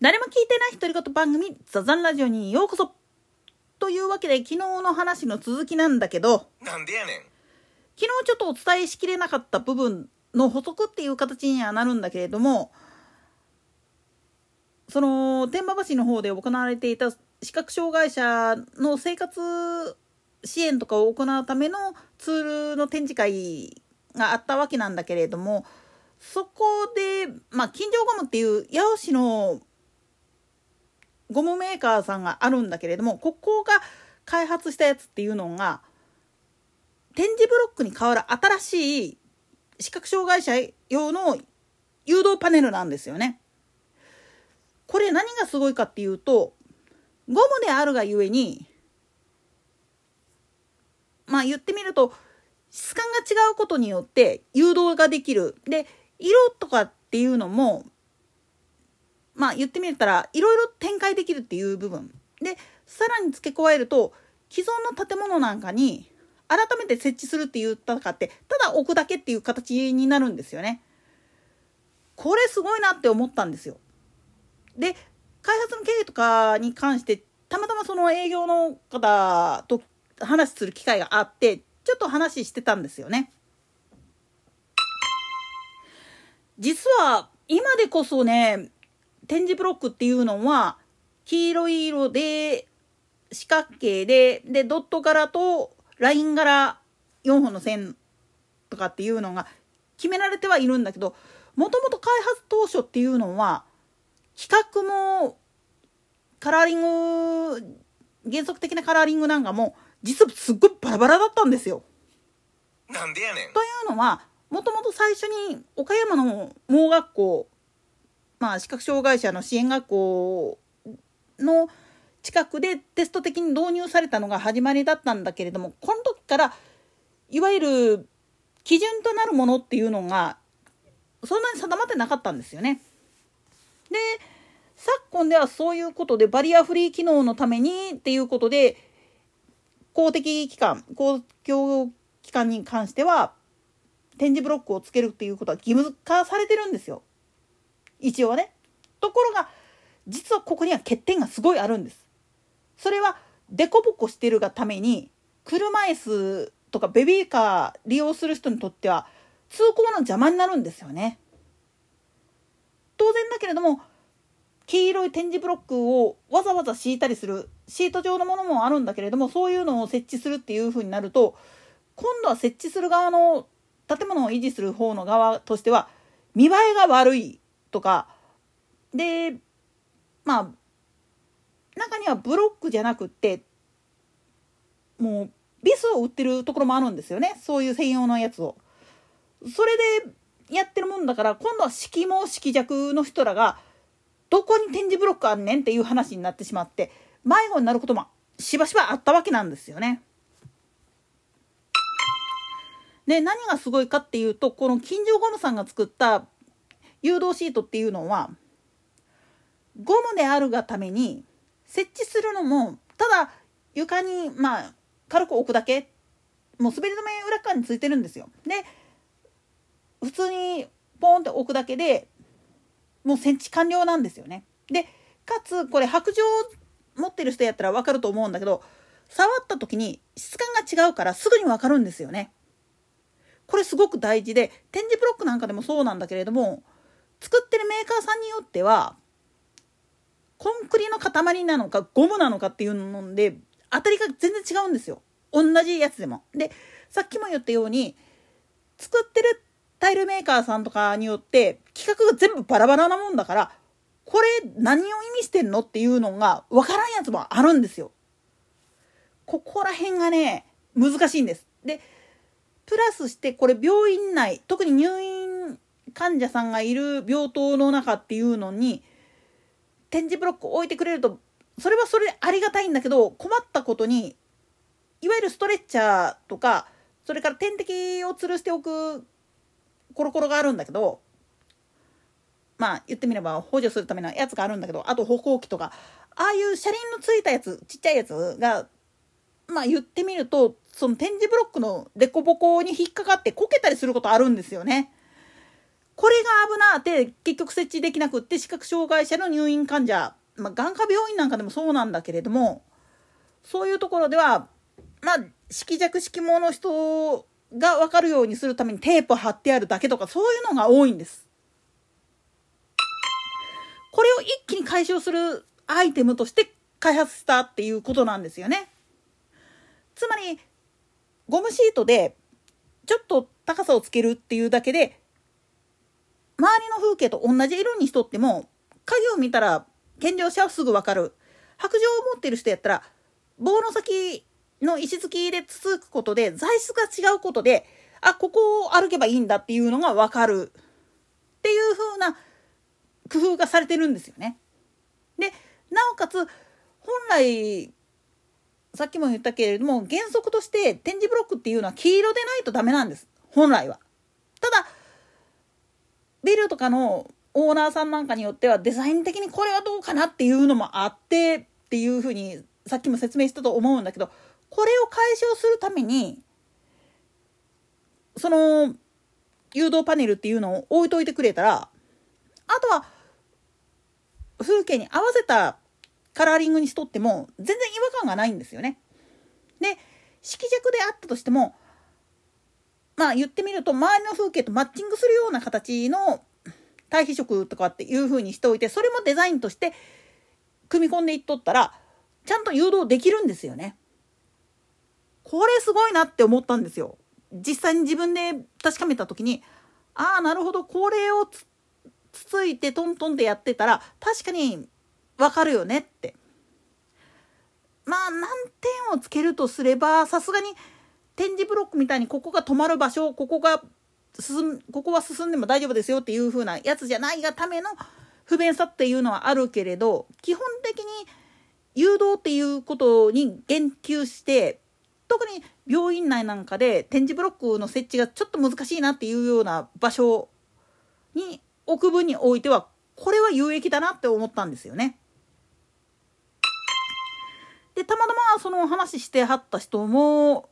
誰も聞いてない独り言番組ザザンラジオにようこそというわけで昨日の話の続きなんだけどなんでやねん。昨日ちょっとお伝えしきれなかった部分の補足っていう形にはなるんだけれどもその天満橋の方で行われていた視覚障害者の生活支援とかを行うためのツールの展示会があったわけなんだけれどもそこで、まあ、金城ゴムっていう八尾市のゴムメーカーさんがあるんだけれどもここが開発したやつっていうのが点字ブロックに代わる新しい視覚障害者用の誘導パネルなんですよね。これ何がすごいかっていうとゴムであるがゆえにまあ言ってみると質感が違うことによって誘導ができる。で色とかっていうのもまあ言ってみたらいろいろ展開できるっていう部分でさらに付け加えると既存の建物なんかに改めて設置するって言ったかってただ置くだけっていう形になるんですよね。これすごいなって思ったんですよ。で開発の経緯とかに関してたまたまその営業の方と話する機会があってちょっと話してたんですよね。実は今でこそね点字ブロックっていうのは黄色い色で四角形ででドット柄とライン柄4本の線とかっていうのが決められてはいるんだけどもともと開発当初っていうのは企画もカラーリング原則的なカラーリングなんかも実はすっごいバラバラだったんですよ。なんでやねん。というのはもともと最初に岡山の盲学校まあ視覚障害者の支援学校の近くでテスト的に導入されたのが始まりだったんだけれどもこの時からいわゆる基準となるものっていうのがそんなに定まってなかったんですよね。で昨今ではそういうことでバリアフリー機能のためにっていうことで公的機関公共機関に関しては点字ブロックをつけるっていうことは義務化されてるんですよ。一応ね。ところが実はここには欠点がすごいあるんです。それはデコボコしてるがために車椅子とかベビーカー利用する人にとっては通行の邪魔になるんですよね。当然だけれども黄色い点字ブロックをわざわざ敷いたりするシート状のものもあるんだけれどもそういうのを設置するっていうふうになると今度は設置する側の建物を維持する方の側としては見栄えが悪いとかでまあ中にはブロックじゃなくってもうビスを売ってるところもあるんですよねそういう専用のやつを。それでやってるもんだから今度は色盲色弱の人らがどこに点字ブロックあんねんっていう話になってしまって迷子になることもしばしばあったわけなんですよね。で何がすごいかっていうとこの金城ゴムさんが作った誘導シートっていうのはゴムであるがために設置するのもただ床にまあ軽く置くだけもう滑り止め裏側についてるんですよ。で普通にポンって置くだけでもう設置完了なんですよね。でかつこれ白状持ってる人やったら分かると思うんだけど触った時に質感が違うからすぐに分かるんですよね。これすごく大事で点字ブロックなんかでもそうなんだけれども作ってるメーカーさんによってはコンクリの塊なのかゴムなのかっていうので当たりが全然違うんですよ同じやつでも。でさっきも言ったように作ってるタイルメーカーさんとかによって規格が全部バラバラなもんだからこれ何を意味してんのっていうのが分からんやつもあるんですよ。ここら辺がね難しいんです。でプラスしてこれ病院内特に入院患者さんがいる病棟の中っていうのに点字ブロックを置いてくれるとそれはそれありがたいんだけど困ったことにいわゆるストレッチャーとかそれから点滴を吊るしておくコロコロがあるんだけどまあ言ってみれば補助するためのやつがあるんだけどあと歩行器とかああいう車輪のついたやつちっちゃいやつがまあ言ってみるとその点字ブロックの凸凹に引っかかってこけたりすることあるんですよね。これが危なって結局設置できなくって視覚障害者の入院患者、まあ、眼科病院なんかでもそうなんだけれどもそういうところではまあ色弱色盲の人が分かるようにするためにテープ貼ってあるだけとかそういうのが多いんです。これを一気に解消するアイテムとして開発したっていうことなんですよね。つまりゴムシートでちょっと高さをつけるっていうだけで周りの風景と同じ色にしとっても影を見たら健常者はすぐ分かる白状を持ってる人やったら棒の先の石突きでつつくことで材質が違うことであここを歩けばいいんだっていうのが分かるっていう風な工夫がされてるんですよね。でなおかつ本来さっきも言ったけれども原則として点字ブロックっていうのは黄色でないとダメなんです本来は。ただビルとかのオーナーさんなんかによってはデザイン的にこれはどうかなっていうのもあってっていうふうにさっきも説明したと思うんだけどこれを解消するためにその誘導パネルっていうのを置いといてくれたらあとは風景に合わせたカラーリングにしとっても全然違和感がないんですよね。で色弱であったとしてもまあ言ってみると周りの風景とマッチングするような形の対比色とかっていう風にしておいてそれもデザインとして組み込んでいっとったらちゃんと誘導できるんですよね。これすごいなって思ったんですよ。実際に自分で確かめた時にああなるほどこれをつついてトントンでやってたら確かにわかるよねって。まあ何点をつけるとすればさすがに点字ブロックみたいにここが止まる場所ここが進ここは進んでも大丈夫ですよっていう風なやつじゃないがための不便さっていうのはあるけれど基本的に誘導っていうことに言及して特に病院内なんかで点字ブロックの設置がちょっと難しいなっていうような場所に置く分においてはこれは有益だなって思ったんですよね。でたまたまその話してはった人も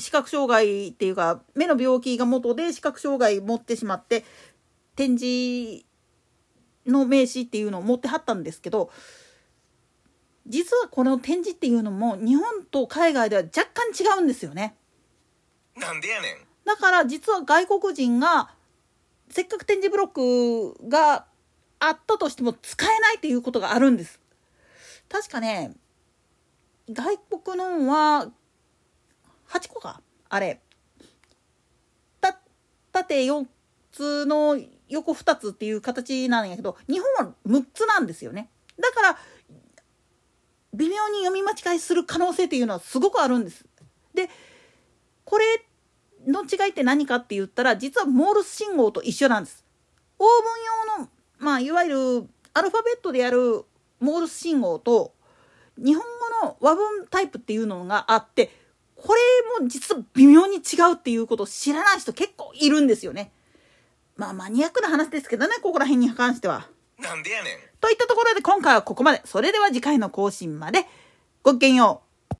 視覚障害っていうか目の病気が元で視覚障害持ってしまって展示の名刺っていうのを持ってはったんですけど実はこの展示っていうのも日本と海外では若干違うんですよね。なんでやねん。だから実は外国人がせっかく展示ブロックがあったとしても使えないっていうことがあるんです。確かね外国のは8個かあれた縦4つの横2つっていう形なんやけど日本は6つなんですよねだから微妙に読み間違いする可能性っていうのはすごくあるんです。でこれの違いって何かって言ったら実はモールス信号と一緒なんです。オーブン用のまあいわゆるアルファベットでやるモールス信号と日本語の和文タイプっていうのがあってこれも実は微妙に違うっていうことを知らない人結構いるんですよね。まあマニアックな話ですけどね、ここら辺に関しては。なんでやねん。といったところで今回はここまで。それでは次回の更新まで。ごきげんよう。